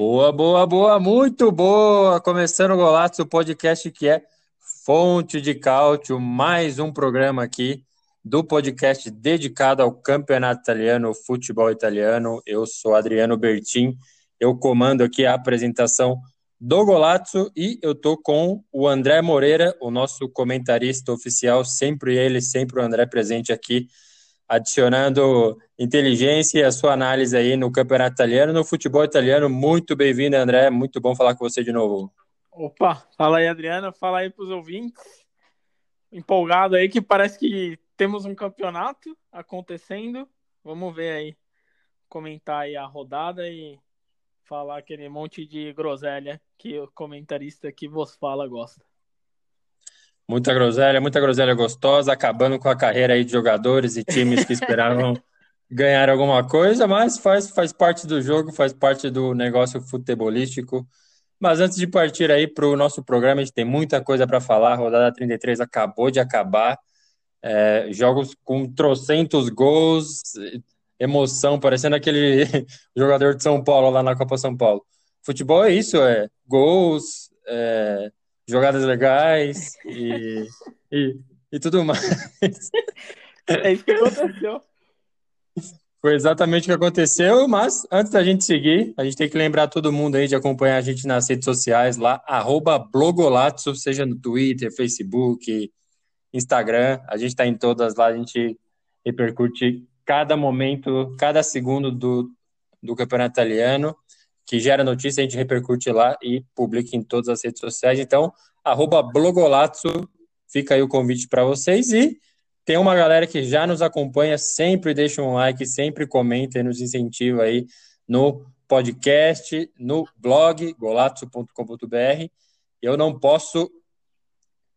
Boa, boa, boa, muito boa! Começando o Golazzo, o podcast que é fonte de cálcio, mais um programa aqui do podcast dedicado ao campeonato italiano, ao futebol italiano. Eu sou Adriano Bertin, eu comando aqui a apresentação do Golazzo e eu tô com o André Moreira, o nosso comentarista oficial, sempre ele, sempre o André presente aqui, adicionando inteligência e a sua análise aí no campeonato italiano, no futebol italiano. Muito bem-vindo, André, muito bom falar com você de novo. Opa, fala aí, Adriana, fala aí para os ouvintes. Empolgado aí que parece que temos um campeonato acontecendo. Vamos ver aí, comentar aí a rodada e falar aquele monte de groselha que o comentarista que vos fala gosta. Muita groselha, muita groselha gostosa, acabando com a carreira aí de jogadores e times que esperavam ganhar alguma coisa, mas faz, faz parte do jogo, faz parte do negócio futebolístico. Mas antes de partir aí para o nosso programa, a gente tem muita coisa para falar. A rodada 33 acabou de acabar é, jogos com trocentos gols, emoção, parecendo aquele jogador de São Paulo lá na Copa São Paulo. Futebol é isso, é gols, é, jogadas legais e, e, e tudo mais. É isso que aconteceu. Foi exatamente o que aconteceu, mas antes da gente seguir, a gente tem que lembrar todo mundo aí de acompanhar a gente nas redes sociais lá, arroba Blogolatso, seja no Twitter, Facebook, Instagram, a gente está em todas lá, a gente repercute cada momento, cada segundo do, do campeonato italiano, que gera notícia, a gente repercute lá e publica em todas as redes sociais. Então, arroba Blogolazzo, fica aí o convite para vocês. E tem uma galera que já nos acompanha, sempre deixa um like, sempre comenta e nos incentiva aí no podcast, no blog, golazzo.com.br. Eu não posso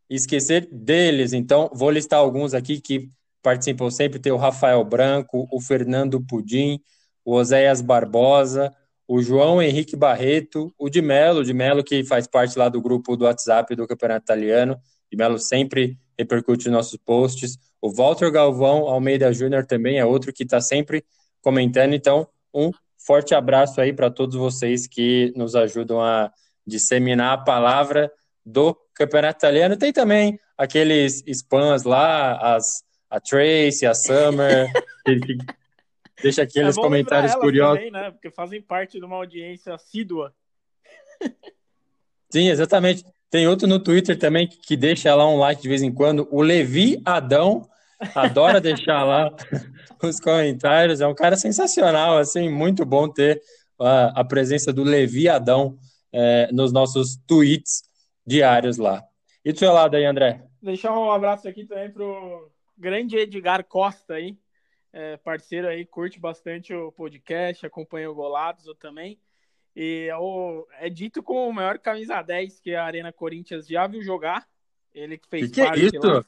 esquecer deles. Então, vou listar alguns aqui que participam sempre. Tem o Rafael Branco, o Fernando Pudim, o Oséias Barbosa, o João Henrique Barreto, o de Melo, de Melo que faz parte lá do grupo do WhatsApp do Campeonato Italiano. De Melo sempre repercute nos nossos posts. O Walter Galvão Almeida Júnior também é outro que está sempre comentando. Então, um forte abraço aí para todos vocês que nos ajudam a disseminar a palavra do campeonato italiano. Tem também aqueles spams lá, as, a Tracy, a Summer, que deixa aqueles é comentários curiosos. Também, né? Porque fazem parte de uma audiência assídua. Sim, exatamente. Tem outro no Twitter também que deixa lá um like de vez em quando. O Levi Adão adora deixar lá os comentários. É um cara sensacional, assim, muito bom ter a, a presença do Levi Adão é, nos nossos tweets diários lá. E do seu lado aí, André? Deixar um abraço aqui também pro grande Edgar Costa aí, é, parceiro aí, curte bastante o podcast, acompanha o Golados também. E é, o, é dito como o maior camisa 10 que a Arena Corinthians já viu jogar. Ele fez que parte que é lá.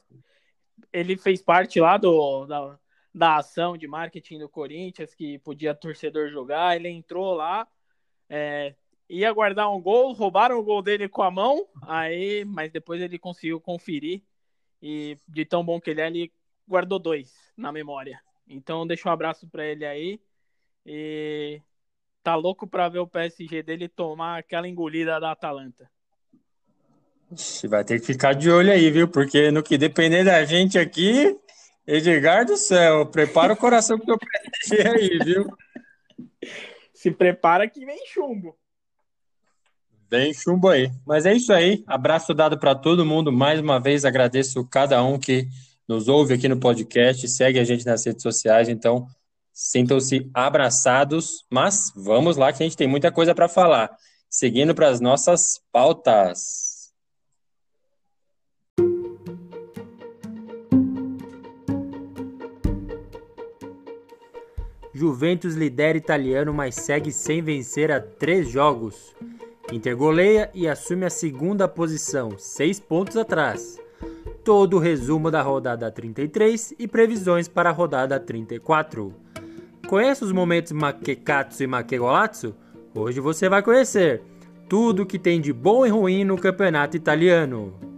Ele fez parte lá do, da, da ação de marketing do Corinthians, que podia torcedor jogar. Ele entrou lá, é, ia guardar um gol, roubaram o gol dele com a mão, aí, mas depois ele conseguiu conferir e de tão bom que ele é, ele guardou dois na memória. Então deixa um abraço para ele aí e tá louco para ver o PSG dele tomar aquela engolida da Atalanta. Vai ter que ficar de olho aí, viu? Porque no que depender da gente aqui, Edgar do céu, prepara o coração pro teu PSG aí, viu? Se prepara que vem chumbo. Bem chumbo aí. Mas é isso aí. Abraço dado para todo mundo. Mais uma vez agradeço cada um que nos ouve aqui no podcast, segue a gente nas redes sociais. Então, sintam-se abraçados. Mas vamos lá que a gente tem muita coisa para falar. Seguindo para as nossas pautas. Juventus lidera italiano, mas segue sem vencer a três jogos. Inter goleia e assume a segunda posição, seis pontos atrás. Todo o resumo da rodada 33 e previsões para a rodada 34. Conhece os momentos Makekatsu e Makegolatsu? Hoje você vai conhecer tudo que tem de bom e ruim no campeonato italiano.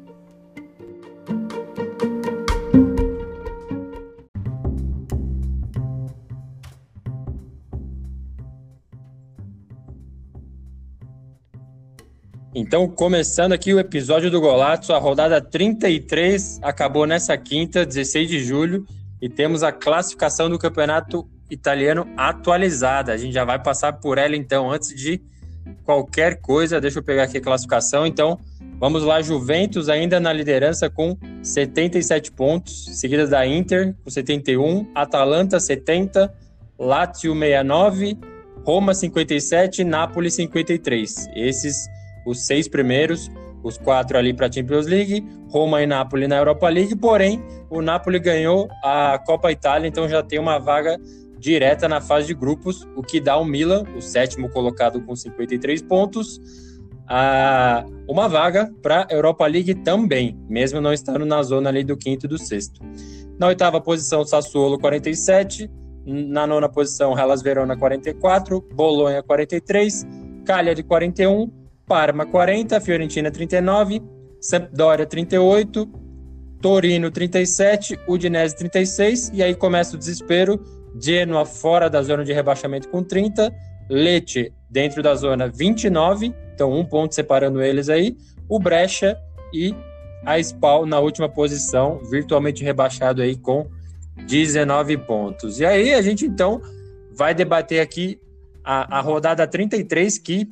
Então, começando aqui o episódio do Golato, a rodada 33 acabou nessa quinta, 16 de julho, e temos a classificação do campeonato italiano atualizada. A gente já vai passar por ela então, antes de qualquer coisa. Deixa eu pegar aqui a classificação. Então, vamos lá, Juventus ainda na liderança com 77 pontos, seguida da Inter com 71, Atalanta 70, Lazio 69, Roma 57, Napoli 53. Esses os seis primeiros, os quatro ali para a Champions League, Roma e Napoli na Europa League, porém o Napoli ganhou a Copa Itália, então já tem uma vaga direta na fase de grupos, o que dá ao Milan, o sétimo colocado com 53 pontos, a uma vaga para a Europa League também, mesmo não estando na zona ali do quinto e do sexto. Na oitava posição, Sassuolo 47, na nona posição, Hellas Verona 44, Bolonha 43, Cagliari 41, Parma 40, Fiorentina 39, Sampdoria 38, Torino 37, Udinese 36 e aí começa o desespero. Genoa fora da zona de rebaixamento com 30, Lecce dentro da zona 29, então um ponto separando eles aí, o Brecha e a Spal na última posição, virtualmente rebaixado aí com 19 pontos. E aí a gente então vai debater aqui a, a rodada 33 que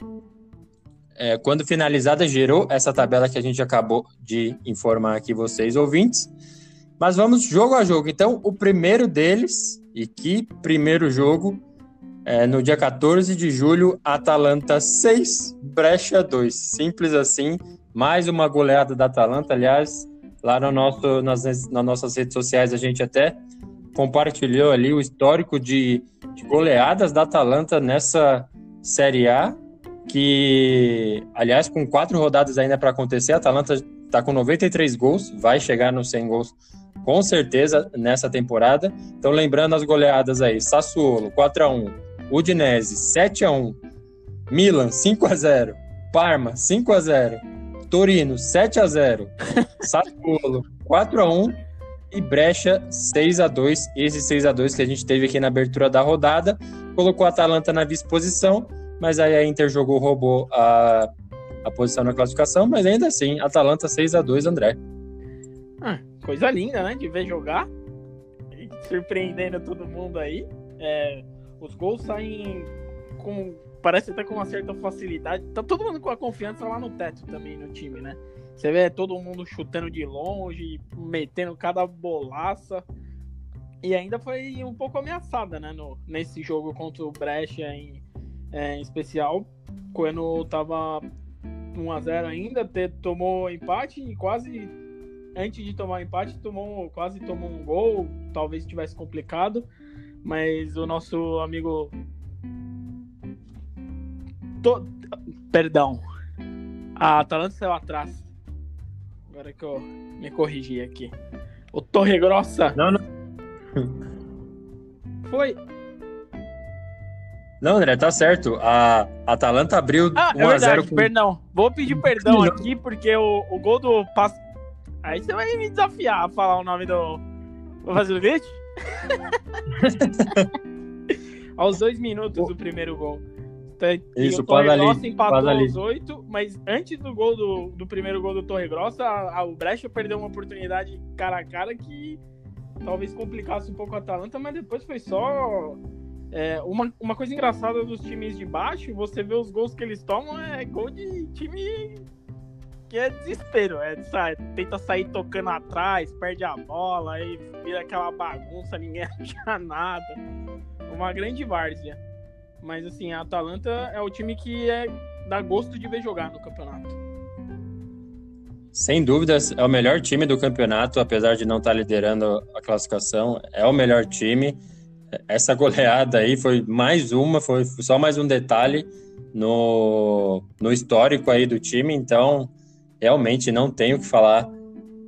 é, quando finalizada, gerou essa tabela que a gente acabou de informar aqui vocês, ouvintes. Mas vamos jogo a jogo. Então, o primeiro deles, e que primeiro jogo, é, no dia 14 de julho, Atalanta 6, Brecha 2. Simples assim. Mais uma goleada da Atalanta. Aliás, lá no nosso, nas, nas nossas redes sociais, a gente até compartilhou ali o histórico de, de goleadas da Atalanta nessa Série A que, aliás, com quatro rodadas ainda para acontecer, a Atalanta está com 93 gols, vai chegar nos 100 gols com certeza nessa temporada. Então, lembrando as goleadas aí: Sassuolo 4 a 1, Udinese 7 a 1, Milan 5 a 0, Parma 5 a 0, Torino 7 a 0, Sassuolo 4 a 1 e Brecha 6 a 2. Esse 6 a 2 que a gente teve aqui na abertura da rodada colocou a Atalanta na vice-posição mas aí a Inter jogou, roubou a, a posição na classificação, mas ainda assim, Atalanta 6 a 2 André. Ah, coisa linda, né? De ver jogar. Surpreendendo todo mundo aí. É, os gols saem com. Parece até com uma certa facilidade. Tá todo mundo com a confiança lá no teto também no time, né? Você vê todo mundo chutando de longe, metendo cada bolaça. E ainda foi um pouco ameaçada, né? No, nesse jogo contra o Brecha em, é, em especial, quando tava 1x0 ainda, ter, tomou empate e quase. Antes de tomar empate, tomou, quase tomou um gol, talvez tivesse complicado, mas o nosso amigo. To... Perdão. A Atalanta saiu atrás. Agora que eu me corrigi aqui. O Torre Grossa. Não, não. Foi não, André, tá certo. A Atalanta abriu ah, 1 é a 0 com... Perdão. Vou pedir perdão aqui porque o, o gol do passo. Aí você vai me desafiar a falar o nome do. Vou fazer o vídeo? aos dois minutos do primeiro gol. Tá, Isso, o Torre Grossa empatou aos oito, mas antes do gol do, do primeiro gol do Torre Grossa, a, a, o Brecha perdeu uma oportunidade cara a cara que talvez complicasse um pouco a Atalanta, mas depois foi só é, uma, uma coisa engraçada dos times de baixo, você vê os gols que eles tomam, é gol de time que é desespero. É, sabe, tenta sair tocando atrás, perde a bola, aí vira aquela bagunça, ninguém acha nada. Uma grande várzea. Mas assim, a Atalanta é o time que é, dá gosto de ver jogar no campeonato. Sem dúvidas, é o melhor time do campeonato, apesar de não estar liderando a classificação. É o melhor time essa goleada aí foi mais uma, foi só mais um detalhe no, no histórico aí do time, então realmente não tenho o que falar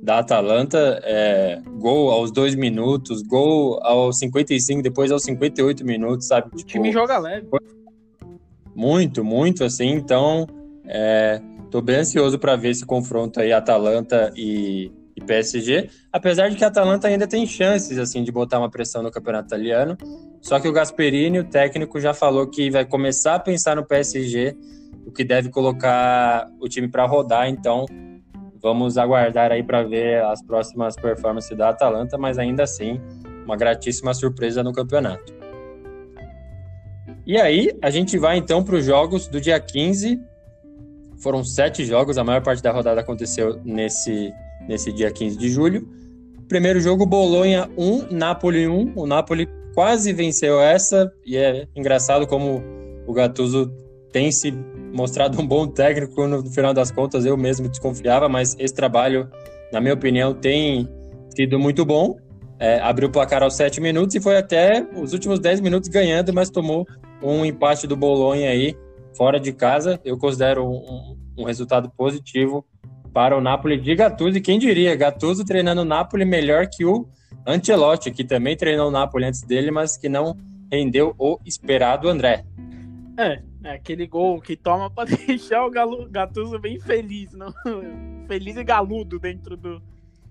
da Atalanta. É, gol aos dois minutos, gol aos 55, depois aos 58 minutos, sabe? O tipo, time joga leve. Muito, muito assim, então é, tô bem ansioso para ver esse confronto aí Atalanta e, e PSG, apesar de que a Atalanta ainda tem chances assim de botar uma pressão no campeonato italiano. Só que o Gasperini, o técnico, já falou que vai começar a pensar no PSG, o que deve colocar o time para rodar. Então, vamos aguardar aí para ver as próximas performances da Atalanta, mas ainda assim, uma gratíssima surpresa no campeonato. E aí, a gente vai então para os jogos do dia 15. Foram sete jogos, a maior parte da rodada aconteceu nesse nesse dia 15 de julho. Primeiro jogo, Bolonha 1, Napoli 1. O Napoli quase venceu essa, e é engraçado como o Gattuso tem se mostrado um bom técnico no final das contas, eu mesmo desconfiava, mas esse trabalho, na minha opinião, tem sido muito bom. É, abriu o placar aos 7 minutos e foi até os últimos 10 minutos ganhando, mas tomou um empate do Bolonha aí, fora de casa. Eu considero um, um resultado positivo para o Napoli de Gattuso. E quem diria, Gattuso treinando o Napoli melhor que o Ancelotti, que também treinou o Napoli antes dele, mas que não rendeu o esperado André. É, é aquele gol que toma para deixar o Gattuso bem feliz, não? feliz e galudo dentro do,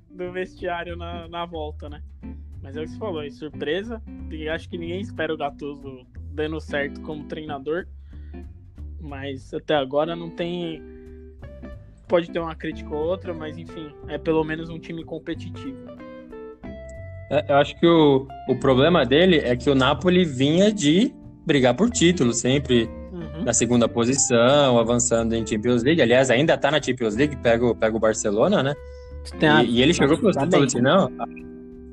do vestiário na, na volta, né? Mas é o que você falou, é surpresa. E acho que ninguém espera o Gattuso dando certo como treinador. Mas até agora não tem pode ter uma crítica ou outra, mas enfim, é pelo menos um time competitivo. É, eu acho que o, o problema dele é que o Napoli vinha de brigar por título, sempre uhum. na segunda posição, avançando em Champions League. Aliás, ainda está na Champions League, pega, pega o Barcelona, né? E, e, ele chegou para o falou assim, não,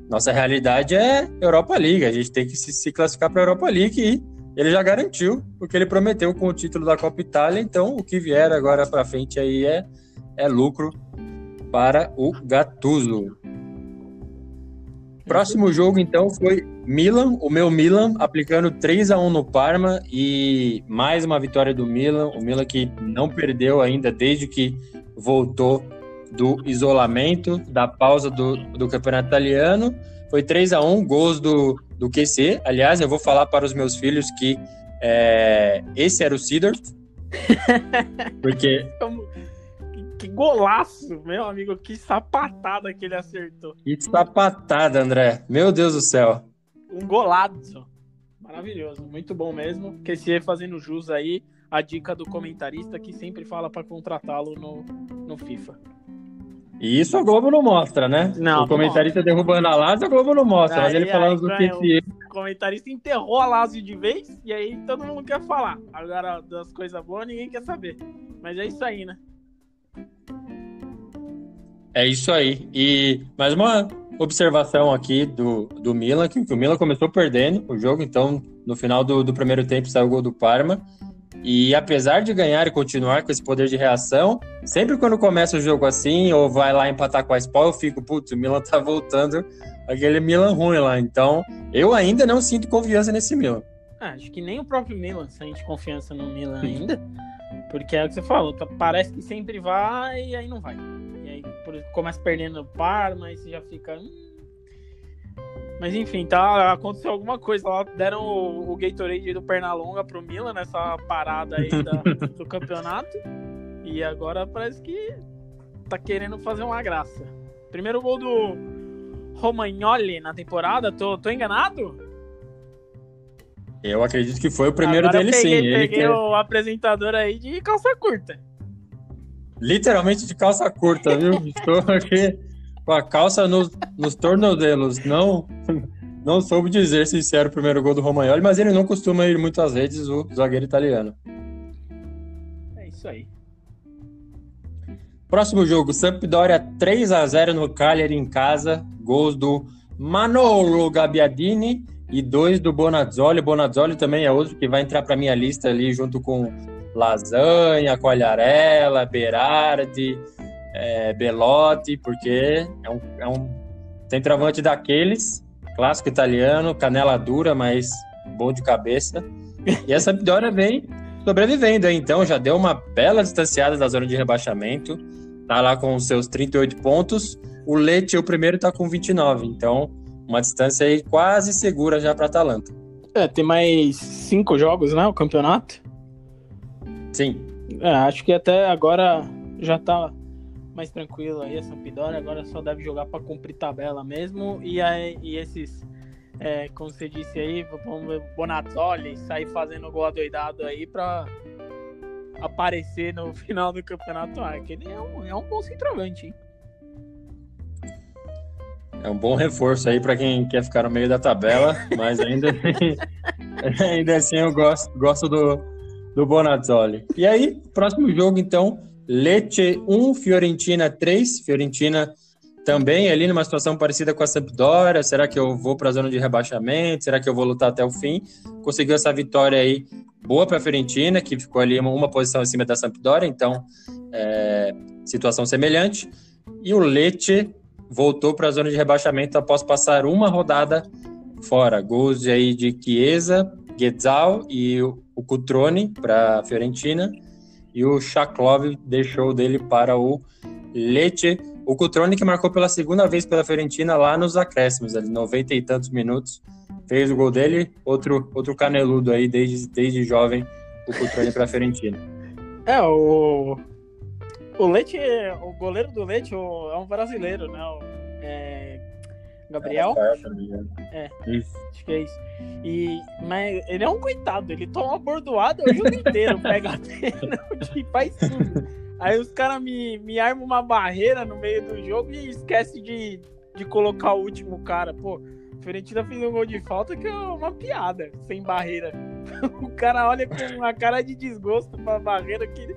nossa realidade é Europa League, a gente tem que se, se classificar para a Europa League e ele já garantiu o que ele prometeu com o título da Copa Itália, então o que vier agora para frente aí é é lucro para o Gattuso. Próximo jogo, então, foi Milan, o meu Milan, aplicando 3 a 1 no Parma e mais uma vitória do Milan. O Milan que não perdeu ainda desde que voltou do isolamento, da pausa do, do campeonato italiano. Foi 3 a 1 gols do, do QC. Aliás, eu vou falar para os meus filhos que é, esse era o Cedar. Porque. Como que golaço, meu amigo. Que sapatada que ele acertou. Que sapatada, André. Meu Deus do céu. Um golaço. Maravilhoso. Muito bom mesmo. Que se fazendo jus aí a dica do comentarista que sempre fala para contratá-lo no, no FIFA. E isso a Globo não mostra, né? Não. O comentarista não derrubando a Lazio, a Globo não mostra. Aí, mas ele falando do que O comentarista enterrou a Lazio de vez e aí todo mundo quer falar. Agora, das coisas boas, ninguém quer saber. Mas é isso aí, né? É isso aí. E mais uma observação aqui do, do Milan, que o Milan começou perdendo o jogo, então no final do, do primeiro tempo saiu o gol do Parma. E apesar de ganhar e continuar com esse poder de reação, sempre quando começa o jogo assim, ou vai lá empatar com a Spal, eu fico, putz, o Milan tá voltando aquele Milan ruim lá. Então, eu ainda não sinto confiança nesse Milan. Ah, acho que nem o próprio Milan sente confiança no Milan ainda. Porque é o que você falou, tá, parece que sempre vai e aí não vai. E aí começa perdendo o par, mas você já fica. Hum. Mas enfim, tá, aconteceu alguma coisa lá. Deram o, o Gatorade do Pernalonga pro Milan nessa parada aí da, do campeonato. E agora parece que tá querendo fazer uma graça. Primeiro gol do Romagnoli na temporada, tô, tô enganado? Eu acredito que foi o primeiro Agora dele, peguei, sim. Peguei ele o apresentador aí de calça curta. Literalmente de calça curta, viu? Estou aqui com a calça nos, nos tornozelos. Não, não soube dizer se era o primeiro gol do Romagnoli, mas ele não costuma ir muito às redes, o zagueiro italiano. É isso aí. Próximo jogo, Sampdoria 3 a 0 no Cagliari em casa. Gols do Manolo Gabbiadini e dois do Bonazzoli. Bonazzoli também é outro que vai entrar para minha lista ali junto com Lasanha, Coalharela, Berardi, é, Belotti, porque é um, é um centroavante daqueles clássico italiano, canela dura, mas bom de cabeça. E a Sampdoria vem sobrevivendo, aí, então já deu uma bela distanciada da zona de rebaixamento. Tá lá com os seus 38 pontos. O Lecce, o primeiro, tá com 29. Então, uma distância aí quase segura já para Atalanta. É, tem mais cinco jogos, né? O campeonato. Sim. É, acho que até agora já tá mais tranquilo aí a Sampdoria. Agora só deve jogar para cumprir tabela mesmo. E, aí, e esses, é, como você disse aí, vamos ver o Bonazzoli sair fazendo gol adoidado aí para aparecer no final do campeonato. Ah, que ele é um, é um bom centroavante, hein? É um bom reforço aí para quem quer ficar no meio da tabela, mas ainda assim, ainda assim eu gosto, gosto do, do Bonazzoli. E aí, próximo jogo então, Lecce 1, Fiorentina 3. Fiorentina também ali numa situação parecida com a Sampdoria. Será que eu vou para a zona de rebaixamento? Será que eu vou lutar até o fim? Conseguiu essa vitória aí boa para a Fiorentina, que ficou ali uma, posição acima da Sampdoria, então é, situação semelhante. E o Lecce voltou para a zona de rebaixamento após passar uma rodada fora. Gols aí de Chiesa, Guetzal e o Cutrone para a Fiorentina e o Shaklov deixou dele para o Lecce. O Cutrone que marcou pela segunda vez pela Fiorentina lá nos acréscimos, ali 90 e tantos minutos, fez o gol dele, outro outro caneludo aí desde, desde jovem, o Cutrone para a Fiorentina. É, o o Leite, o goleiro do Leite é um brasileiro, né? É, Gabriel? É, isso. acho que é isso. E, mas ele é um coitado, ele toma uma bordoada o jogo inteiro, pega pênalti, faz tudo. Aí os caras me, me armam uma barreira no meio do jogo e esquece de, de colocar o último cara. Pô, Fiorentina fez um gol de falta que é uma piada, sem barreira. O cara olha com uma cara de desgosto pra barreira que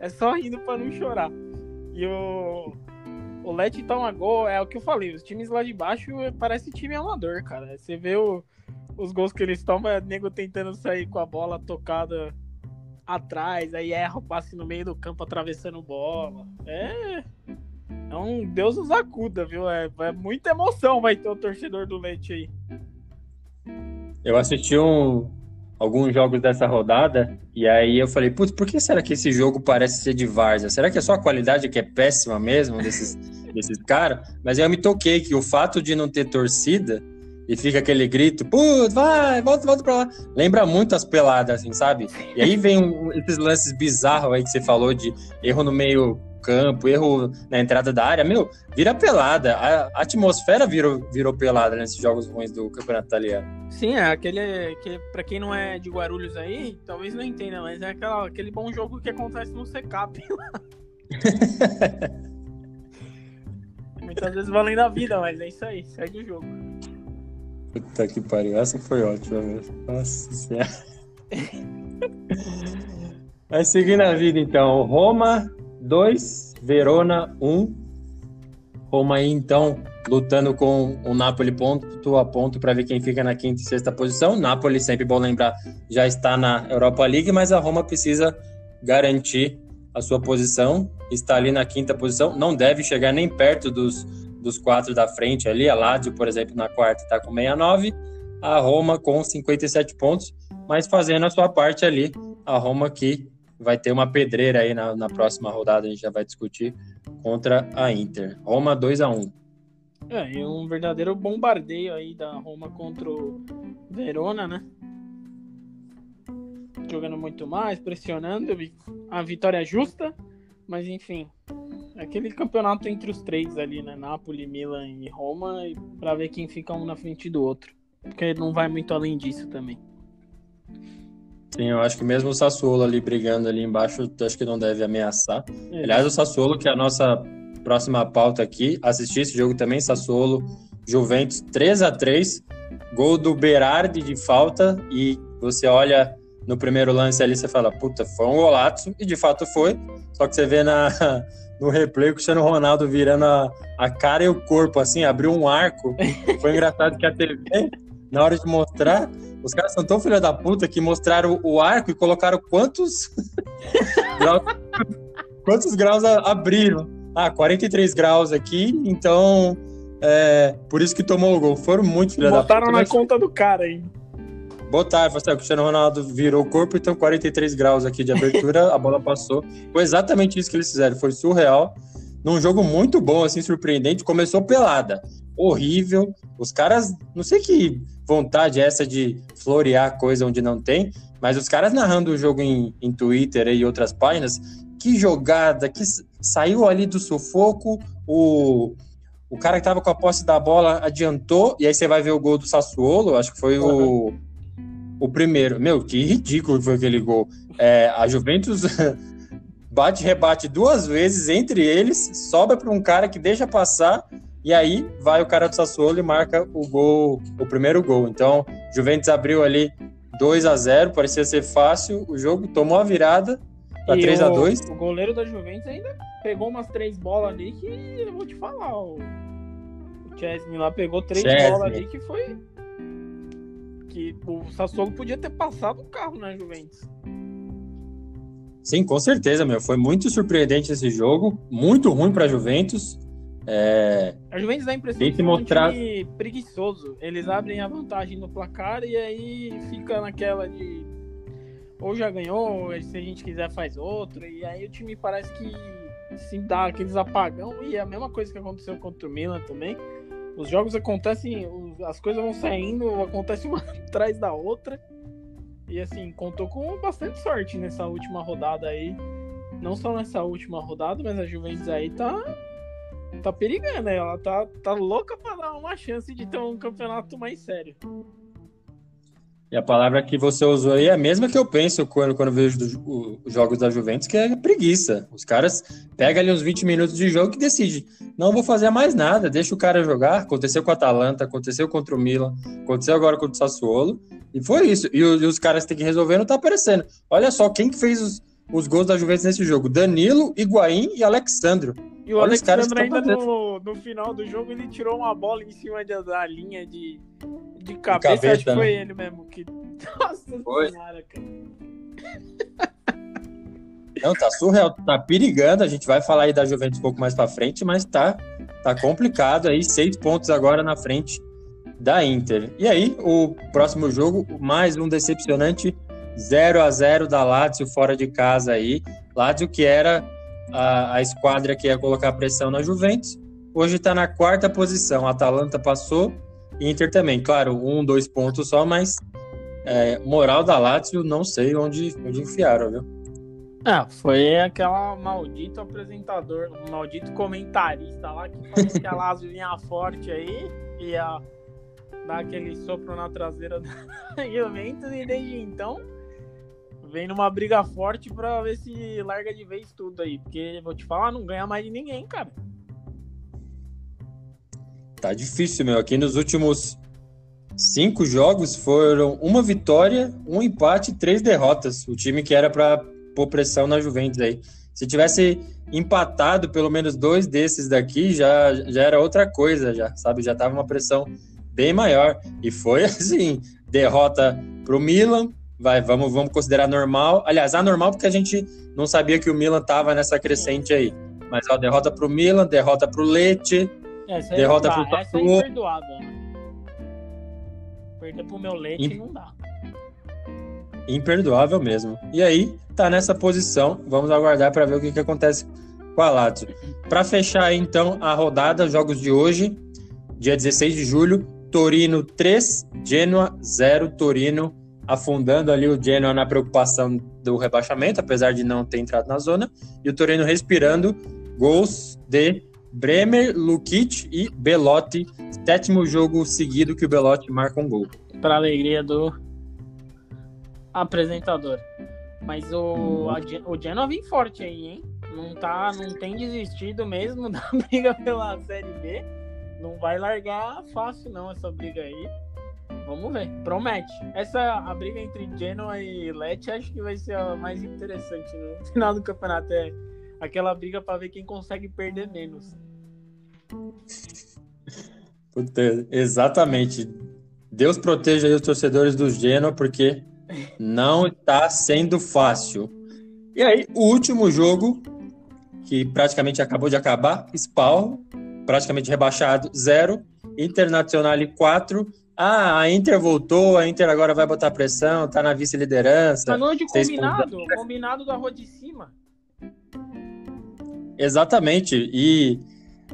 é só rindo pra não chorar. E o, o Let toma gol, é o que eu falei, os times lá de baixo parece time amador, cara. Você vê o, os gols que eles tomam, é nego tentando sair com a bola tocada atrás, aí erra o passe no meio do campo atravessando bola. É. É um Deus nos acuda, viu? É, é muita emoção vai ter o torcedor do Leite aí. Eu assisti um, alguns jogos dessa rodada, e aí eu falei, putz, por que será que esse jogo parece ser de Várzea? Será que é só a qualidade que é péssima mesmo desses, desses caras? Mas aí eu me toquei que o fato de não ter torcida e fica aquele grito, putz, vai, volta, volta pra lá. Lembra muito as peladas, assim, sabe? E aí vem um, esses lances bizarros aí que você falou de erro no meio campo, erro na entrada da área, meu, vira pelada. A, atmosfera virou, virou pelada nesses jogos ruins do Campeonato Italiano. Sim, é aquele que para quem não é de Guarulhos aí, talvez não entenda, mas é aquela, aquele bom jogo que acontece no Secap lá. Muitas vezes valendo a vida, mas é isso aí, segue o jogo. Puta que pariu, essa foi ótima mesmo. Nossa senhora. Mas seguindo a vida então, Roma 2, Verona 1. Roma aí, então, lutando com o Napoli ponto a ponto para ver quem fica na quinta e sexta posição. Napoli, sempre bom lembrar, já está na Europa League, mas a Roma precisa garantir a sua posição. Está ali na quinta posição, não deve chegar nem perto dos, dos quatro da frente ali. A Lazio, por exemplo, na quarta está com 69, a Roma com 57 pontos, mas fazendo a sua parte ali. A Roma que vai ter uma pedreira aí na, na próxima rodada, a gente já vai discutir, contra a Inter. Roma 2 a 1 É, e um verdadeiro bombardeio aí da Roma contra o Verona, né? Jogando muito mais, pressionando, a vitória justa, mas enfim, aquele campeonato entre os três ali, né? Napoli, Milan e Roma, para ver quem fica um na frente do outro. Porque não vai muito além disso também. Sim, eu acho que mesmo o Sassuolo ali brigando ali embaixo, acho que não deve ameaçar. É. Aliás, o Sassuolo, que é a nossa próxima pauta aqui, assisti esse jogo também, Sassuolo, Juventus 3 a 3 gol do Berardi de falta, e você olha no primeiro lance ali, você fala, puta, foi um golaço, e de fato foi, só que você vê na, no replay o Cristiano Ronaldo virando a, a cara e o corpo, assim, abriu um arco, foi engraçado que a TV, na hora de mostrar, os caras são tão filha da puta que mostraram o arco e colocaram quantos graus, quantos graus abriram. Ah, 43 graus aqui, então É, por isso que tomou o gol. Foram muito filha Botaram na conta do cara aí. Botaram, assim, o Cristiano Ronaldo virou o corpo, então 43 graus aqui de abertura, a bola passou. Foi exatamente isso que eles fizeram, foi surreal. Num jogo muito bom, assim, surpreendente. Começou pelada. Horrível. Os caras, não sei que vontade essa de florear coisa onde não tem, mas os caras narrando o jogo em, em Twitter e outras páginas, que jogada, que saiu ali do sufoco, o, o cara que tava com a posse da bola adiantou, e aí você vai ver o gol do Sassuolo, acho que foi o, o primeiro. Meu, que ridículo foi aquele gol. É, a Juventus bate rebate duas vezes entre eles, sobra para um cara que deixa passar, e aí vai o cara do Sassuolo e marca o gol, o primeiro gol. Então, Juventus abriu ali 2 a 0 parecia ser fácil o jogo, tomou a virada para 3 a 2 O goleiro da Juventus ainda pegou umas três bolas ali que eu vou te falar. O, o Chesney lá pegou três Chesney. bolas ali que foi. Que o Sassuolo podia ter passado o carro na Juventus. Sim, com certeza, meu. Foi muito surpreendente esse jogo. Muito ruim para Juventus. É... A Juventus dá a impressão de mostrar... um preguiçoso. Eles abrem a vantagem no placar e aí fica naquela de ou já ganhou, ou se a gente quiser faz outro. E aí o time parece que se dá aqueles apagão e é a mesma coisa que aconteceu contra o Milan também. Os jogos acontecem, as coisas vão saindo, acontece uma atrás da outra. E assim, contou com bastante sorte nessa última rodada aí. Não só nessa última rodada, mas a Juventus aí tá tá perigando, ela tá, tá louca para dar uma chance de ter um campeonato mais sério. E a palavra que você usou aí é a mesma que eu penso quando, quando vejo os jogos da Juventus, que é preguiça. Os caras pegam ali uns 20 minutos de jogo e decidem, não vou fazer mais nada, deixa o cara jogar. Aconteceu com a Atalanta, aconteceu contra o Milan, aconteceu agora contra o Sassuolo, e foi isso. E, os, e os caras têm que resolver, não tá aparecendo. Olha só, quem que fez os, os gols da Juventus nesse jogo? Danilo, Higuaín e Alexandro. E o Olha Alexandre ainda no, no, final do jogo ele tirou uma bola em cima de, da linha de, de cabeça. Cabeça acho que foi né? ele mesmo. Que... Nossa foi. senhora, cara. Não, tá surreal, tá perigando. A gente vai falar aí da Juventus um pouco mais pra frente, mas tá, tá complicado aí. Seis pontos agora na frente da Inter. E aí, o próximo jogo, mais um decepcionante 0 a 0 da Lazio fora de casa aí. Lazio que era a, a esquadra que ia colocar pressão na Juventus. Hoje está na quarta posição. A Atalanta passou, Inter também. Claro, um, dois pontos só, mas é, moral da Lazio, não sei onde, onde enfiaram, viu? Ah, foi aquela maldito apresentador, maldito comentarista lá que falou que a Lazio vinha forte aí, ia dar aquele sopro na traseira da Juventus e desde então vem numa briga forte pra ver se larga de vez tudo aí. Porque, vou te falar, não ganha mais de ninguém, cara. Tá difícil, meu. Aqui nos últimos cinco jogos foram uma vitória, um empate e três derrotas. O time que era pra pôr pressão na Juventus aí. Se tivesse empatado pelo menos dois desses daqui, já, já era outra coisa, já, sabe? Já tava uma pressão bem maior. E foi assim: derrota pro Milan, vai, vamos, vamos considerar normal. Aliás, anormal porque a gente não sabia que o Milan tava nessa crescente aí. Mas ó, derrota pro Milan, derrota pro Leite, derrota pro Tatu. Essa é imperdoável, né? Perder pro meu Leite não dá. Imperdoável mesmo. E aí, tá nessa posição. Vamos aguardar para ver o que, que acontece com a Lazio. Para fechar aí, então a rodada, jogos de hoje, dia 16 de julho, Torino 3, Genoa 0, Torino afundando ali o Genoa na preocupação do rebaixamento, apesar de não ter entrado na zona, e o Torino respirando gols de Bremer, Lukic e Belotti, sétimo jogo seguido que o Belotti marca um gol. Para alegria do apresentador. Mas o, o Genoa vem forte aí, hein? Não, tá, não tem desistido mesmo da briga pela Série B. Não vai largar fácil não essa briga aí. Vamos ver, promete. Essa a briga entre Genoa e Lecce acho que vai ser a mais interessante no final do campeonato. É aquela briga para ver quem consegue perder menos. Puta, exatamente. Deus proteja os torcedores do Genoa, porque não está sendo fácil. E aí, o último jogo, que praticamente acabou de acabar, Spawn praticamente rebaixado, zero. Internacional 4. Ah, a Inter voltou, a Inter agora vai botar pressão, tá na vice-liderança. Tá de combinado, combinado da rua de cima. Exatamente, e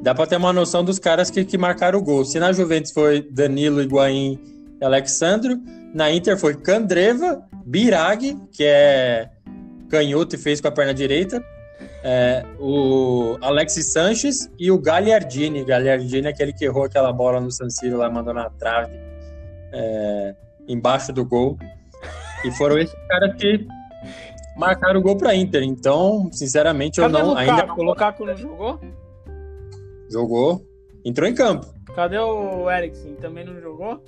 dá para ter uma noção dos caras que, que marcaram o gol. Se na Juventus foi Danilo, Higuaín e Alexandro, na Inter foi Candreva, Birag, que é canhoto e fez com a perna direita, é, o Alexis Sanches e o Gagliardini. Gagliardini é aquele que errou aquela bola no San Siro lá, mandou na trave, é, embaixo do gol. E foram esses caras que marcaram o gol para Inter. Então, sinceramente, Cadê eu não. Lukaku? Ainda... O Lukaku não jogou? Jogou. Entrou em campo. Cadê o Eriksen? Também não jogou?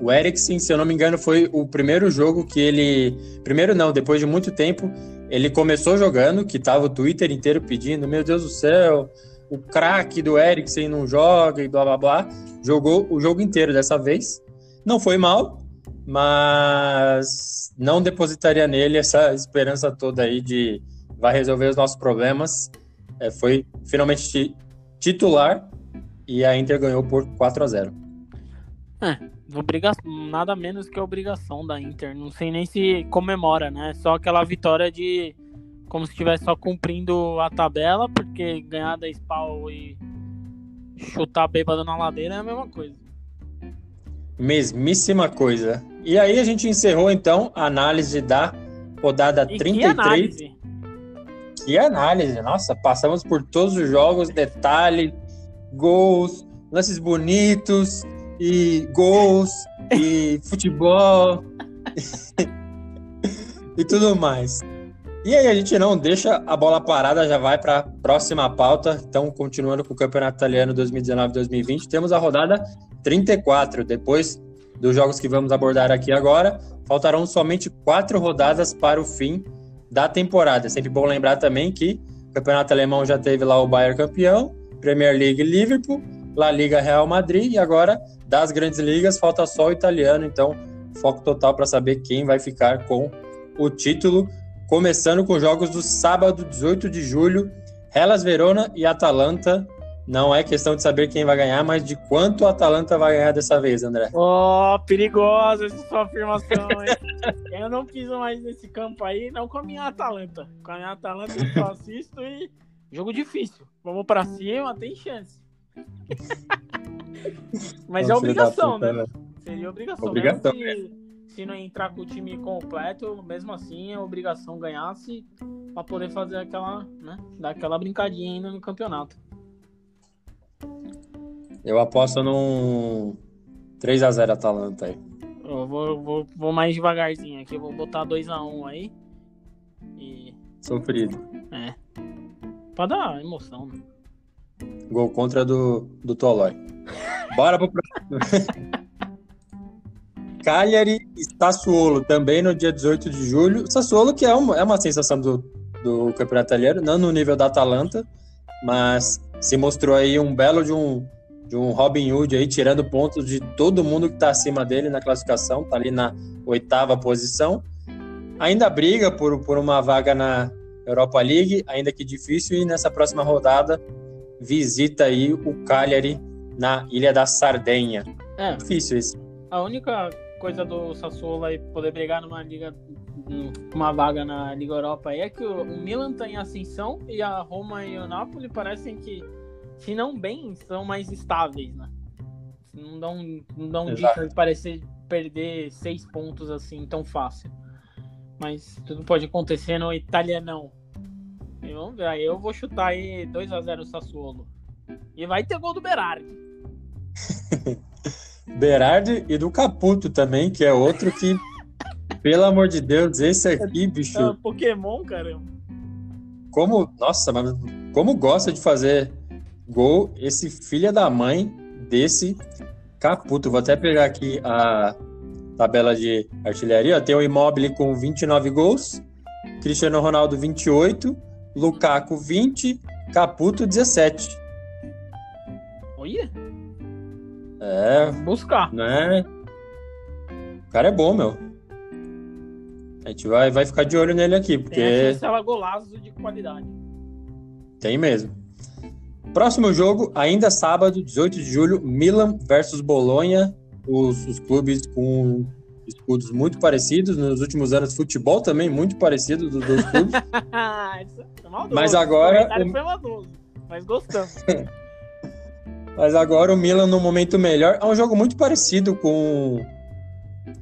O Eriksen, se eu não me engano, foi o primeiro jogo que ele. Primeiro não, depois de muito tempo, ele começou jogando, que tava o Twitter inteiro pedindo: Meu Deus do céu, o craque do Eriksen não joga e blá blá blá. Jogou o jogo inteiro dessa vez. Não foi mal, mas não depositaria nele essa esperança toda aí de vai resolver os nossos problemas. É, foi finalmente titular e a Inter ganhou por 4 a 0 É, obrigação, nada menos que a obrigação da Inter. Não sei nem se comemora, né? Só aquela vitória de como se estivesse só cumprindo a tabela, porque ganhar 10 pau e chutar bêbado na ladeira é a mesma coisa. Mesmíssima coisa. E aí a gente encerrou então a análise da rodada E 33. que análise! Que análise, nossa, passamos por todos os jogos, detalhes, gols, lances bonitos e gols e futebol e tudo mais. E aí a gente não deixa a bola parada, já vai para a próxima pauta. Então, continuando com o Campeonato Italiano 2019-2020, temos a rodada 34. Depois dos jogos que vamos abordar aqui agora, faltarão somente quatro rodadas para o fim da temporada. É sempre bom lembrar também que o Campeonato Alemão já teve lá o Bayern campeão, Premier League Liverpool, La Liga Real Madrid e agora das grandes ligas falta só o italiano, então foco total para saber quem vai ficar com o título, começando com jogos do sábado 18 de julho, Hellas Verona e Atalanta. Não é questão de saber quem vai ganhar, mas de quanto o Atalanta vai ganhar dessa vez, André. Oh, perigosa essa sua afirmação, hein? eu não piso mais nesse campo aí, não com a minha Atalanta. Com a minha Atalanta eu só assisto e. Jogo difícil. Vamos pra cima, tem chance. Mas é filho da obrigação, puta, né? velho. Seria obrigação. Obrigação, Mesmo se, se não entrar com o time completo, mesmo assim é obrigação ganhar se pra poder fazer aquela, né? Dar aquela brincadinha ainda no campeonato. Eu aposto num 3 a 0 Atalanta aí. Eu vou, vou, vou mais devagarzinho aqui, eu vou botar 2x1 aí. E. Sofrido. É. Pra dar emoção, né? Gol contra do, do Tolói. Bora pro próximo. Cagliari e Sassuolo, também no dia 18 de julho. Sassuolo que é uma, é uma sensação do, do campeonato italiano, não no nível da Atalanta, mas se mostrou aí um belo de um, de um Robin Hood aí, tirando pontos de todo mundo que está acima dele na classificação, tá ali na oitava posição. Ainda briga por, por uma vaga na Europa League, ainda que difícil, e nessa próxima rodada visita aí o Cagliari na Ilha da Sardenha. É, Difícil isso. a única coisa do Sassuolo aí poder brigar numa liga, uma vaga na Liga Europa aí é que o, Milan tá em ascensão e a Roma e o Napoli parecem que, se não bem, são mais estáveis, né? Não dão, não dão de parecer perder seis pontos assim tão fácil. Mas tudo pode acontecer no italianão. E vamos ver, aí eu vou chutar aí 2x0 Sassuolo. E vai ter gol do Berardi. Berardi e do Caputo também, que é outro que, pelo amor de Deus, esse aqui, bicho, É, Pokémon, caramba. como, nossa, mas como gosta de fazer gol esse filho da mãe desse Caputo. Vou até pegar aqui a tabela de artilharia. Tem o Immobile com 29 gols, Cristiano Ronaldo 28, Lukaku 20, Caputo 17. Olha, É, buscar. né? O cara é bom, meu. A gente vai, vai ficar de olho nele aqui, Tem a porque chancela golaço de qualidade. tem mesmo. Próximo jogo, ainda sábado, 18 de julho, Milan versus Bolonha. Os, os clubes com escudos muito parecidos. Nos últimos anos, futebol também muito parecido dos dois clubes. é mas agora. O... Foi maldoso, mas gostamos. mas agora o Milan no momento melhor. É um jogo muito parecido com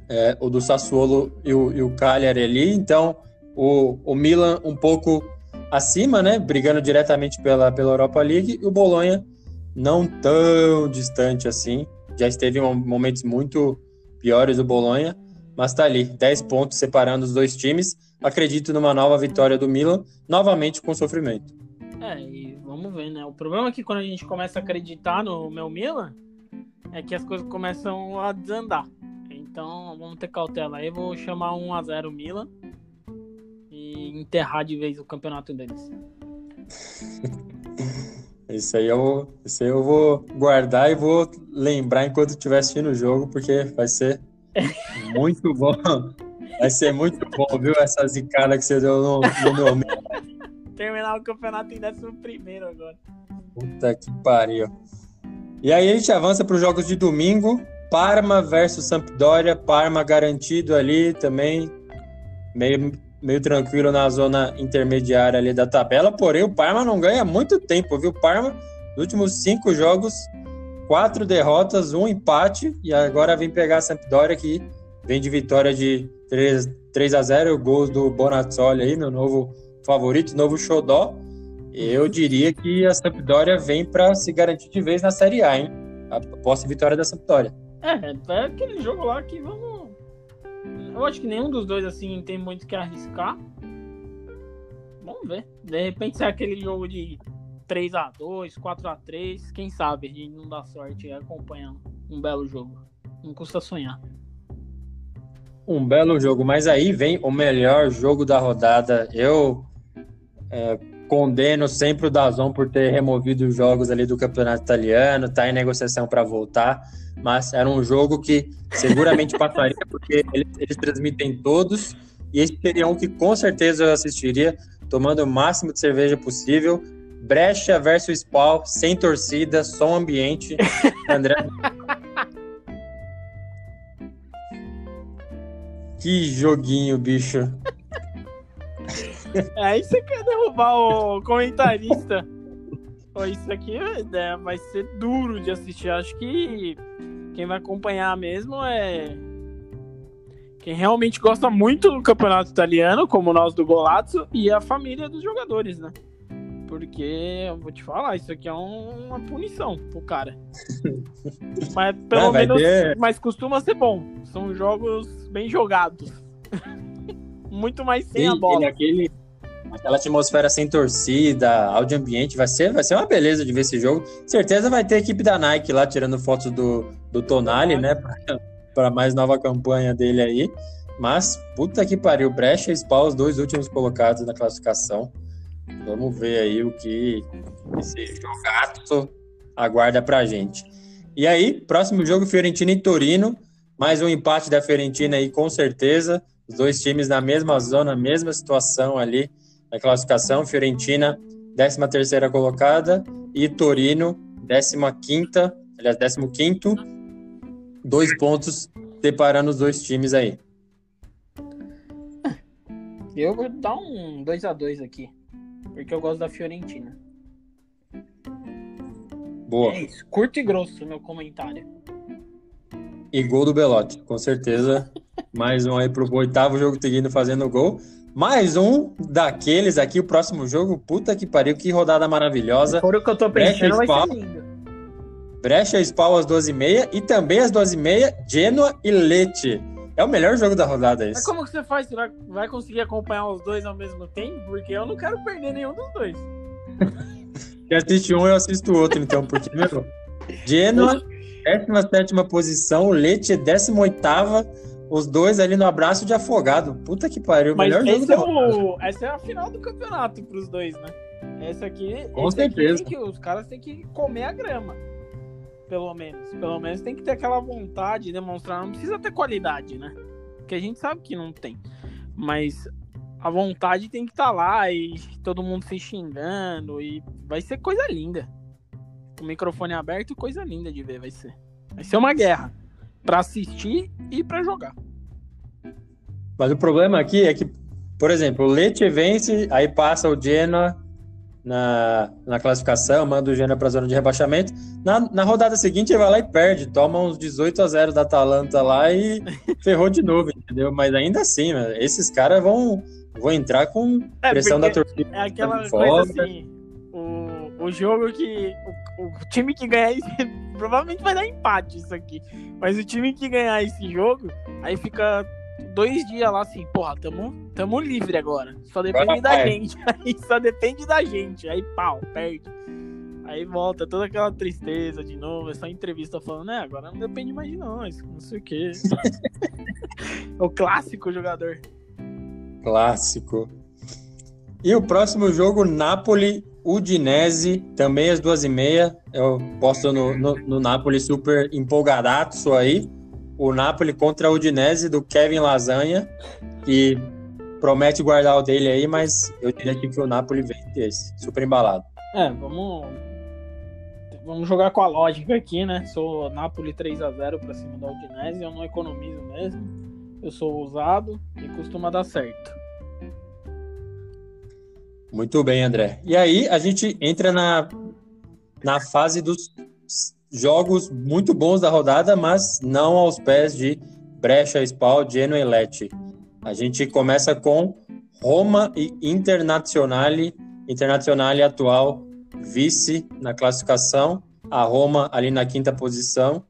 é, o do Sassuolo e o, e o Cagliari ali. Então, o, o Milan um pouco acima, né? Brigando diretamente pela, pela Europa League. E o Bolonha não tão distante assim. Já esteve em momentos muito piores do Bolonha, mas está ali, 10 pontos separando os dois times. Acredito numa nova vitória do Milan, novamente com sofrimento. É, e vamos ver, né? O problema é que quando a gente começa a acreditar no meu Milan, é que as coisas começam a desandar. Então vamos ter cautela aí. Vou chamar 1 a 0 Milan e enterrar de vez o campeonato deles. Isso aí, eu, isso aí eu vou guardar e vou lembrar enquanto estiver assistindo o jogo, porque vai ser muito bom. Vai ser muito bom, viu? Essa zicada que você deu no, no meu Terminar o campeonato em 11 agora. Puta que pariu. E aí a gente avança para os jogos de domingo. Parma versus Sampdoria. Parma garantido ali também. Meio meio tranquilo na zona intermediária ali da tabela, porém o Parma não ganha muito tempo, viu? Parma, nos últimos cinco jogos, quatro derrotas, um empate, e agora vem pegar a Sampdoria, que vem de vitória de 3, 3 a 0 gols do Bonazzoli aí, meu novo favorito, novo xodó. Eu diria que a Sampdoria vem para se garantir de vez na Série A, hein? Após a vitória da Sampdoria. É, é aquele jogo lá que vamos eu acho que nenhum dos dois, assim, tem muito que arriscar. Vamos ver. De repente, se é aquele jogo de 3x2, 4x3, quem sabe a gente não dá sorte acompanhando um belo jogo. Não custa sonhar. Um belo jogo, mas aí vem o melhor jogo da rodada. Eu é, condeno sempre o Dazon por ter removido os jogos ali do campeonato italiano, tá em negociação para voltar mas era um jogo que seguramente passaria, porque eles, eles, transmitem todos, e esse seria um que com certeza eu assistiria, tomando o máximo de cerveja possível. Brecha versus Spawn, sem torcida, som ambiente. André. que joguinho, bicho. Aí você quer derrubar o comentarista. Isso aqui é, vai ser duro de assistir. Acho que quem vai acompanhar mesmo é quem realmente gosta muito do campeonato italiano, como nós do Golazzo, e a família dos jogadores, né? Porque, eu vou te falar, isso aqui é um, uma punição pro cara. mas pelo menos. Ter... Mas costuma ser bom. São jogos bem jogados. muito mais sem a bola. Aquele, aquela atmosfera sem torcida, áudio ambiente, vai ser, vai ser uma beleza de ver esse jogo. Certeza vai ter a equipe da Nike lá tirando fotos do, do Tonali, né? Para mais nova campanha dele aí. Mas, puta que pariu, Brecha e Spawn, os dois últimos colocados na classificação. Vamos ver aí o que esse jogaço aguarda pra gente. E aí, próximo jogo, Fiorentina e Torino. Mais um empate da Fiorentina aí, com certeza. Os dois times na mesma zona, mesma situação ali na classificação. Fiorentina, 13 terceira colocada e Torino, 15 quinta, aliás, 15 quinto, dois pontos separando os dois times aí. Eu vou dar um 2 a 2 aqui, porque eu gosto da Fiorentina. Boa. É isso, curto e grosso meu comentário. E gol do Belotti, com certeza. Mais um aí pro oitavo jogo seguindo fazendo gol. Mais um daqueles aqui, o próximo jogo. Puta que pariu, que rodada maravilhosa. Por o que eu tô pensando, vai ser lindo. Brecha Spal às 12h30 e também às 12h30, Genoa e Leite. É o melhor jogo da rodada isso. Mas como que você faz? Você vai, conseguir acompanhar os dois ao mesmo tempo? Porque eu não quero perder nenhum dos dois. Se assiste um, eu assisto o outro, então, porque, meu, Genoa, 17 posição, Leite, 18 os dois ali no abraço de afogado. Puta que pariu, Mas melhor jogo é o... Essa é a final do campeonato pros dois, né? Essa aqui, Com certeza. Aqui os caras têm que comer a grama pelo menos. Pelo menos tem que ter aquela vontade de demonstrar. Não precisa ter qualidade, né? Porque a gente sabe que não tem. Mas a vontade tem que estar tá lá e todo mundo se xingando e vai ser coisa linda. o microfone aberto, coisa linda de ver vai ser. Vai ser uma guerra para assistir e para jogar. Mas o problema aqui é que, por exemplo, o Lecce vence, aí passa o Genoa na, na classificação, manda o Genoa para a zona de rebaixamento. Na, na rodada seguinte ele vai lá e perde, toma uns 18 a 0 da Atalanta lá e ferrou de novo, entendeu? Mas ainda assim, esses caras vão, vão entrar com é, pressão da torcida. É aquela coisa assim, o, o jogo que o, o time que ganhar esse, provavelmente vai dar empate isso aqui, mas o time que ganhar esse jogo, aí fica dois dias lá assim, porra, tamo, tamo livre agora. Só depende da gente. Aí só depende da gente. Aí pau, perde. Aí volta toda aquela tristeza de novo. Essa entrevista falando, né? Agora não depende mais de nós. Não sei o quê. o clássico jogador. Clássico. E o próximo jogo, Napoli Udinese, também às duas e meia. Eu posto no, no, no Napoli super empolgadaço aí o Napoli contra o Udinese do Kevin Lasanha, que promete guardar o dele aí, mas eu diria que o Napoli vence esse, super embalado. É, vamos vamos jogar com a lógica aqui, né? Sou Napoli 3 a 0 para cima da Udinese, eu não economizo mesmo. Eu sou ousado e costuma dar certo. Muito bem, André. E aí a gente entra na, na fase dos jogos muito bons da rodada, mas não aos pés de Brecha, Spal, Genoa e Lecce. A gente começa com Roma e Internazionale, Internazionale atual vice na classificação, a Roma ali na quinta posição.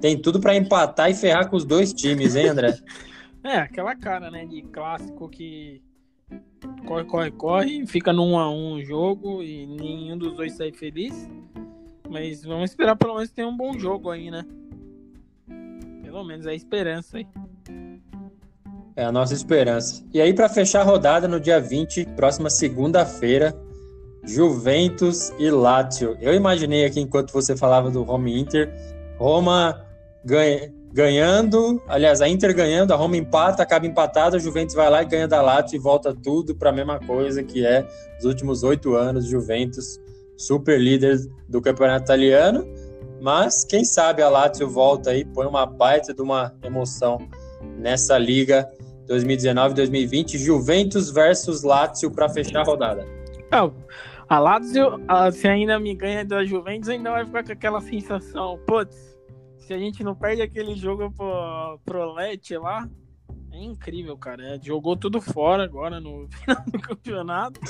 Tem tudo para empatar e ferrar com os dois times, hein, André? é, aquela cara, né, de clássico que corre, corre, corre, fica num a um jogo e nenhum dos dois sai feliz. Mas vamos esperar pelo menos ter um bom jogo aí, né? Pelo menos é a esperança aí. É a nossa esperança. E aí, para fechar a rodada no dia 20, próxima segunda-feira, Juventus e Lazio. Eu imaginei aqui, enquanto você falava do Home Inter, Roma ganha, ganhando, aliás, a Inter ganhando, a Roma empata, acaba empatada, a Juventus vai lá e ganha da Lazio e volta tudo para a mesma coisa que é os últimos oito anos, Juventus super líder do campeonato italiano, mas quem sabe a Lazio volta aí, põe uma baita de uma emoção nessa liga 2019-2020, Juventus versus Lazio para fechar a rodada. a Lazio, se ainda me ganha da Juventus, ainda vai ficar com aquela sensação, putz, se a gente não perde aquele jogo pro, pro lá, é incrível, cara. É, jogou tudo fora agora no final do campeonato.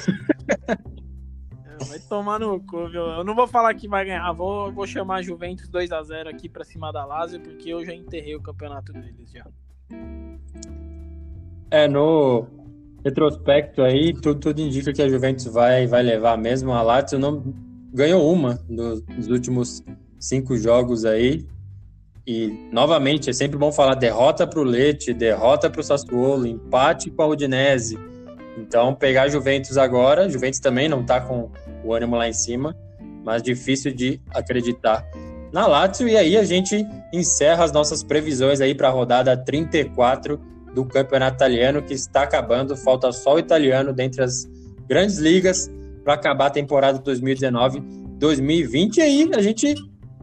Vai tomar no cu, viu? Eu não vou falar que vai ganhar, vou, vou chamar a Juventus 2x0 aqui pra cima da Lazio, porque eu já enterrei o campeonato deles já. É, no retrospecto aí, tudo, tudo indica que a Juventus vai, vai levar mesmo. A Lazio não ganhou uma nos, nos últimos cinco jogos aí. E, novamente, é sempre bom falar derrota para o Lecce, derrota para o Sassuolo, empate com a Udinese. Então, pegar a Juventus agora, Juventus também não está com o ânimo lá em cima, mas difícil de acreditar na Lazio. E aí a gente encerra as nossas previsões aí para a rodada 34 do Campeonato Italiano, que está acabando. Falta só o italiano dentre as grandes ligas para acabar a temporada 2019-2020. E aí a gente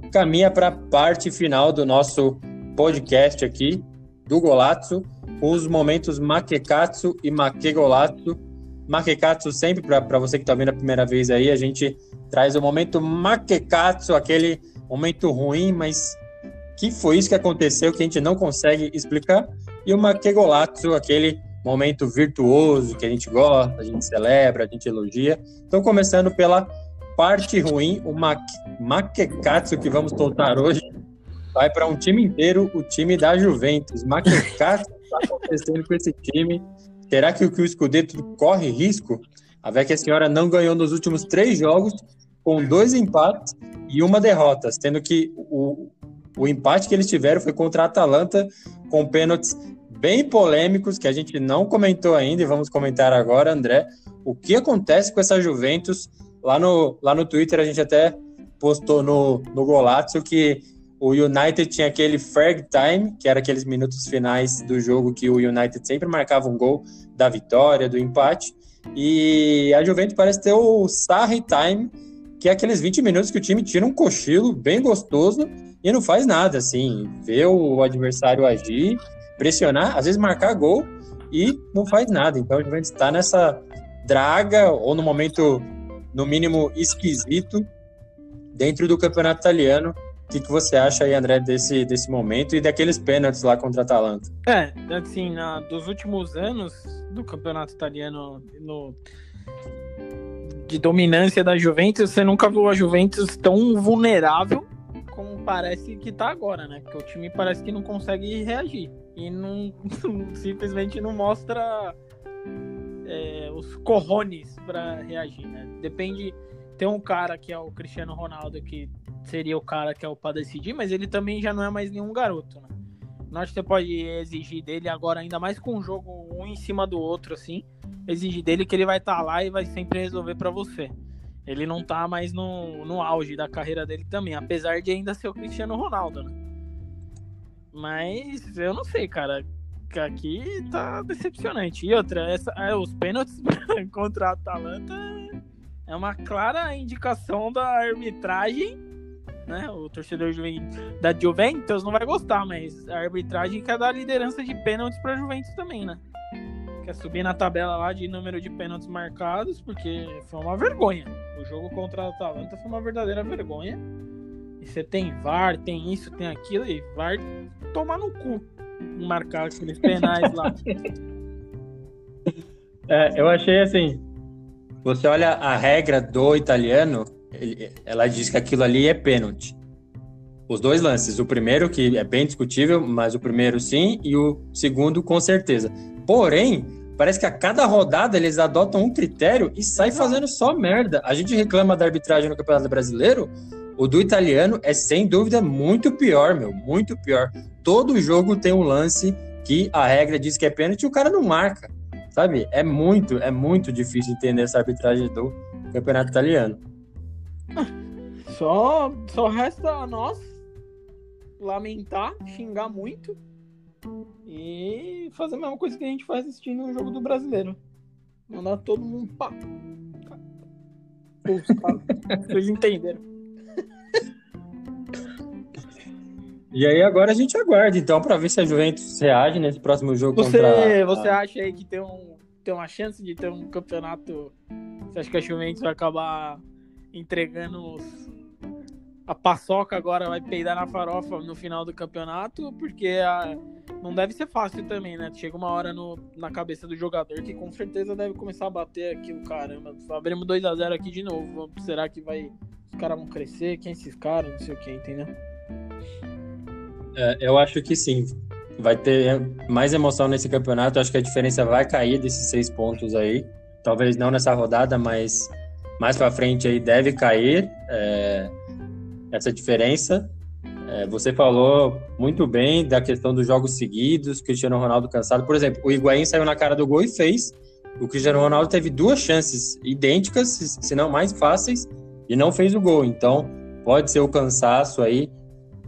caminha para a parte final do nosso podcast aqui do Golazzo, com os momentos Makekatsu e Makegolazzo Makekatsu sempre, para você que está vendo a primeira vez aí, a gente traz o momento Makekatsu, aquele momento ruim, mas que foi isso que aconteceu que a gente não consegue explicar, e o Makegolatsu, aquele momento virtuoso que a gente gosta, a gente celebra, a gente elogia. Então, começando pela parte ruim, o Makekatsu que vamos soltar hoje vai para um time inteiro, o time da Juventus. Makekatsu está acontecendo com esse time Será que, que o Scudetto corre risco? A Vecchia Senhora não ganhou nos últimos três jogos, com dois empates e uma derrota, sendo que o, o empate que eles tiveram foi contra a Atalanta, com pênaltis bem polêmicos, que a gente não comentou ainda e vamos comentar agora, André. O que acontece com essa Juventus? Lá no, lá no Twitter a gente até postou no, no Golazzo que o United tinha aquele Ferg Time, que era aqueles minutos finais do jogo que o United sempre marcava um gol da vitória, do empate. E a Juventus parece ter o Sarri Time, que é aqueles 20 minutos que o time tira um cochilo bem gostoso e não faz nada, assim, vê o adversário agir, pressionar, às vezes marcar gol e não faz nada. Então a Juventus está nessa draga, ou no momento, no mínimo, esquisito, dentro do campeonato italiano. O que, que você acha aí, André, desse, desse momento e daqueles pênaltis lá contra a Atalanta? É, assim, na, dos últimos anos do campeonato italiano, no, de dominância da Juventus, você nunca viu a Juventus tão vulnerável como parece que tá agora, né? Porque o time parece que não consegue reagir e não simplesmente não mostra é, os corrones para reagir, né? Depende. Tem um cara que é o Cristiano Ronaldo que seria o cara que é o para decidir, mas ele também já não é mais nenhum garoto, né? Não acho que você pode exigir dele agora, ainda mais com um jogo um em cima do outro, assim exigir dele que ele vai estar tá lá e vai sempre resolver para você. Ele não tá mais no, no auge da carreira dele também, apesar de ainda ser o Cristiano Ronaldo, né? Mas eu não sei, cara. Aqui tá decepcionante. E outra, essa, é, os pênaltis contra a Atalanta é uma clara indicação da arbitragem, né? O torcedor da Juventus não vai gostar, mas a arbitragem quer dar liderança de pênaltis pra Juventus também, né? quer subir na tabela lá de número de pênaltis marcados, porque foi uma vergonha. O jogo contra a Atalanta foi uma verdadeira vergonha. E você tem VAR, tem isso, tem aquilo, e VAR tomar no cu marcar aqueles penais lá. É, eu achei assim. Você olha a regra do italiano, ele, ela diz que aquilo ali é pênalti. Os dois lances, o primeiro que é bem discutível, mas o primeiro sim, e o segundo com certeza. Porém, Parece que a cada rodada eles adotam um critério e sai fazendo só merda. A gente reclama da arbitragem no Campeonato Brasileiro, o do italiano é sem dúvida muito pior, meu, muito pior. Todo jogo tem um lance que a regra diz que é pênalti e o cara não marca, sabe? É muito, é muito difícil entender essa arbitragem do Campeonato Italiano. Só, só resta a nós lamentar, xingar muito e fazer a mesma coisa que a gente faz assistindo um jogo do brasileiro. Mandar todo mundo pá. Vocês entenderam. E aí agora a gente aguarda, então, para ver se a Juventus reage nesse próximo jogo você, contra... Você acha aí que tem, um, tem uma chance de ter um campeonato... Você acha que a Juventus vai acabar entregando os, a paçoca agora vai peidar na farofa no final do campeonato, porque a, não deve ser fácil também, né? Chega uma hora no, na cabeça do jogador que com certeza deve começar a bater aquilo, caramba. Abrimos 2 a 0 aqui de novo. Será que vai. Caras vão crescer? Quem é esses caras? Não sei o que, entendeu? É, eu acho que sim. Vai ter mais emoção nesse campeonato. Acho que a diferença vai cair desses seis pontos aí. Talvez não nessa rodada, mas mais para frente aí deve cair. É essa diferença. É, você falou muito bem da questão dos jogos seguidos, Cristiano Ronaldo cansado. Por exemplo, o Higuaín saiu na cara do gol e fez. O Cristiano Ronaldo teve duas chances idênticas, se não mais fáceis, e não fez o gol. Então, pode ser o cansaço aí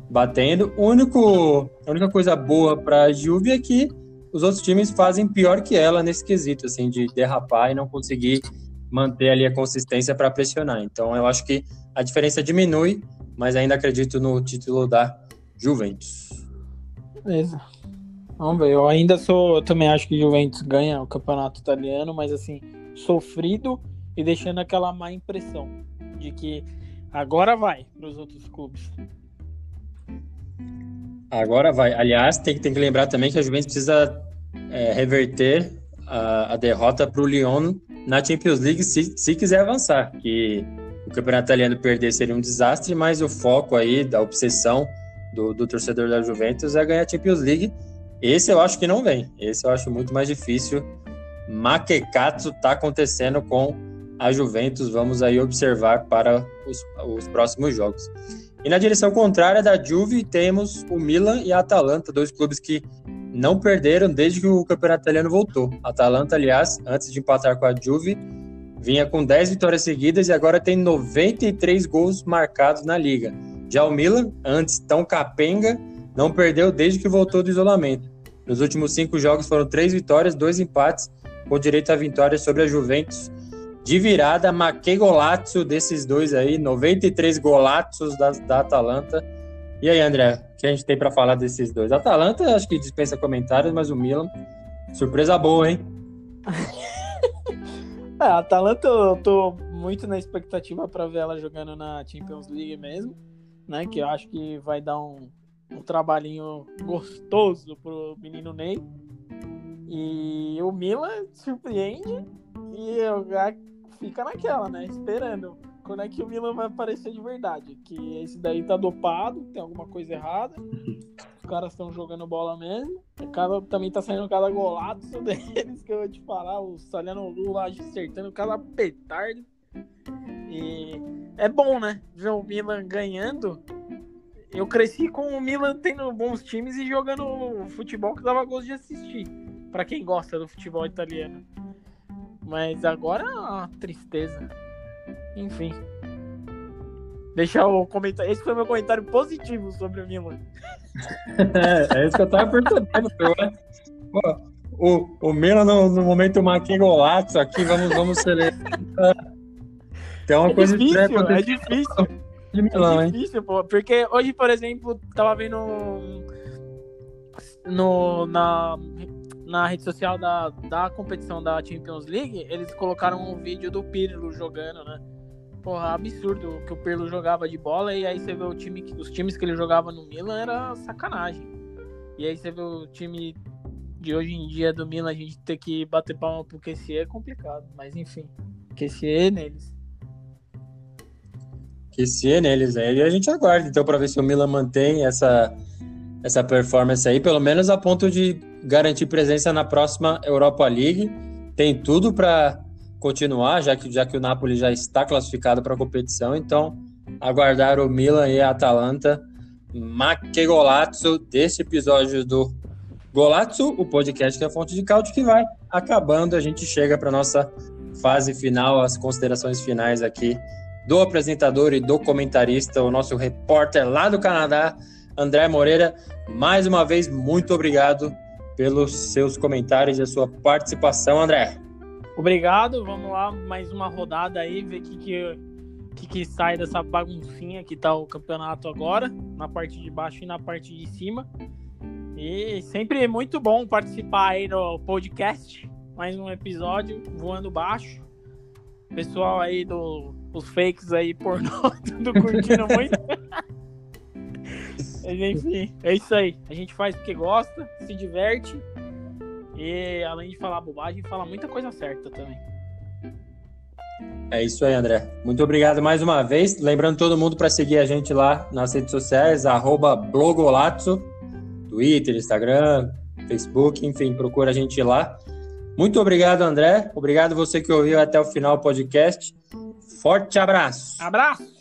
batendo. O único, a única coisa boa para a Juve é que os outros times fazem pior que ela nesse quesito, assim, de derrapar e não conseguir manter ali a consistência para pressionar. Então, eu acho que a diferença diminui mas ainda acredito no título da Juventus. Beleza. Vamos ver. Eu ainda sou. Eu também acho que Juventus ganha o campeonato italiano, mas assim, sofrido e deixando aquela má impressão de que agora vai para os outros clubes. Agora vai. Aliás, tem, tem que lembrar também que a Juventus precisa é, reverter a, a derrota para o Lyon na Champions League se, se quiser avançar. Que o campeonato italiano perder seria um desastre, mas o foco aí da obsessão do, do torcedor da Juventus é ganhar a Champions League. Esse eu acho que não vem. Esse eu acho muito mais difícil. Maquecatsu está acontecendo com a Juventus. Vamos aí observar para os, os próximos jogos. E na direção contrária da Juve, temos o Milan e a Atalanta, dois clubes que não perderam desde que o campeonato italiano voltou. A Atalanta, aliás, antes de empatar com a Juve, vinha com 10 vitórias seguidas e agora tem 93 gols marcados na liga. Já o Milan, antes tão capenga, não perdeu desde que voltou do isolamento. Nos últimos cinco jogos foram três vitórias, dois empates, com direito à vitória sobre a Juventus de virada, Maquei Golazzo desses dois aí, 93 golaços da, da Atalanta. E aí, André, o que a gente tem para falar desses dois? Atalanta, acho que dispensa comentários, mas o Milan, surpresa boa, hein? é, a Atalanta eu tô muito na expectativa para ver ela jogando na Champions League mesmo, né? Que eu acho que vai dar um, um trabalhinho gostoso pro menino Ney. E o Milan surpreende e eu fica naquela, né? Esperando. Quando é que o Milan vai aparecer de verdade? Que esse daí tá dopado, tem alguma coisa errada. Os caras estão jogando bola mesmo. Cada, também tá saindo cada golaço deles, que eu vou te falar. O Saliano Lu lá acertando cada petardo. E é bom, né? Ver o Milan ganhando. Eu cresci com o Milan tendo bons times e jogando futebol que dava gosto de assistir. para quem gosta do futebol italiano. Mas agora é uma tristeza. Enfim. Deixar o comentário. Esse foi meu comentário positivo sobre o Milan. é, é isso que eu tava perguntando. o, o Milan no, no momento Maquin Golato aqui, vamos, vamos celebrar. Tem uma é coisa difícil, é difícil. De Milão, é difícil, hein? pô. Porque hoje, por exemplo, tava vendo no, na na rede social da, da competição da Champions League, eles colocaram um vídeo do Pirlo jogando, né? Porra, absurdo que o Pirlo jogava de bola e aí você vê o time, os times que ele jogava no Milan era sacanagem. E aí você vê o time de hoje em dia do Milan, a gente ter que bater palma pro QCE é complicado, mas enfim, QCE neles. QCE neles, aí E a gente aguarda então para ver se o Milan mantém essa essa performance aí, pelo menos a ponto de garantir presença na próxima Europa League. Tem tudo para continuar, já que, já que o Napoli já está classificado para a competição. Então, aguardar o Milan e a Atalanta. Ma que golazzo desse episódio do Golazzo, o podcast que é a fonte de cálcio, que vai acabando. A gente chega para nossa fase final, as considerações finais aqui do apresentador e do comentarista, o nosso repórter lá do Canadá, André Moreira. Mais uma vez, muito obrigado pelos seus comentários e a sua participação, André. Obrigado, vamos lá, mais uma rodada aí, ver o que, que, que, que sai dessa baguncinha que tá o campeonato agora, na parte de baixo e na parte de cima. E sempre muito bom participar aí no podcast, mais um episódio, voando baixo. Pessoal aí do os fakes aí pornô, tudo curtindo muito. Mas enfim, é isso aí. A gente faz porque gosta, se diverte. E além de falar bobagem, fala muita coisa certa também. É isso aí, André. Muito obrigado mais uma vez. Lembrando todo mundo para seguir a gente lá nas redes sociais, blogolazzo, Twitter, Instagram, Facebook, enfim, procura a gente lá. Muito obrigado, André. Obrigado você que ouviu até o final do podcast. Forte abraço. Abraço.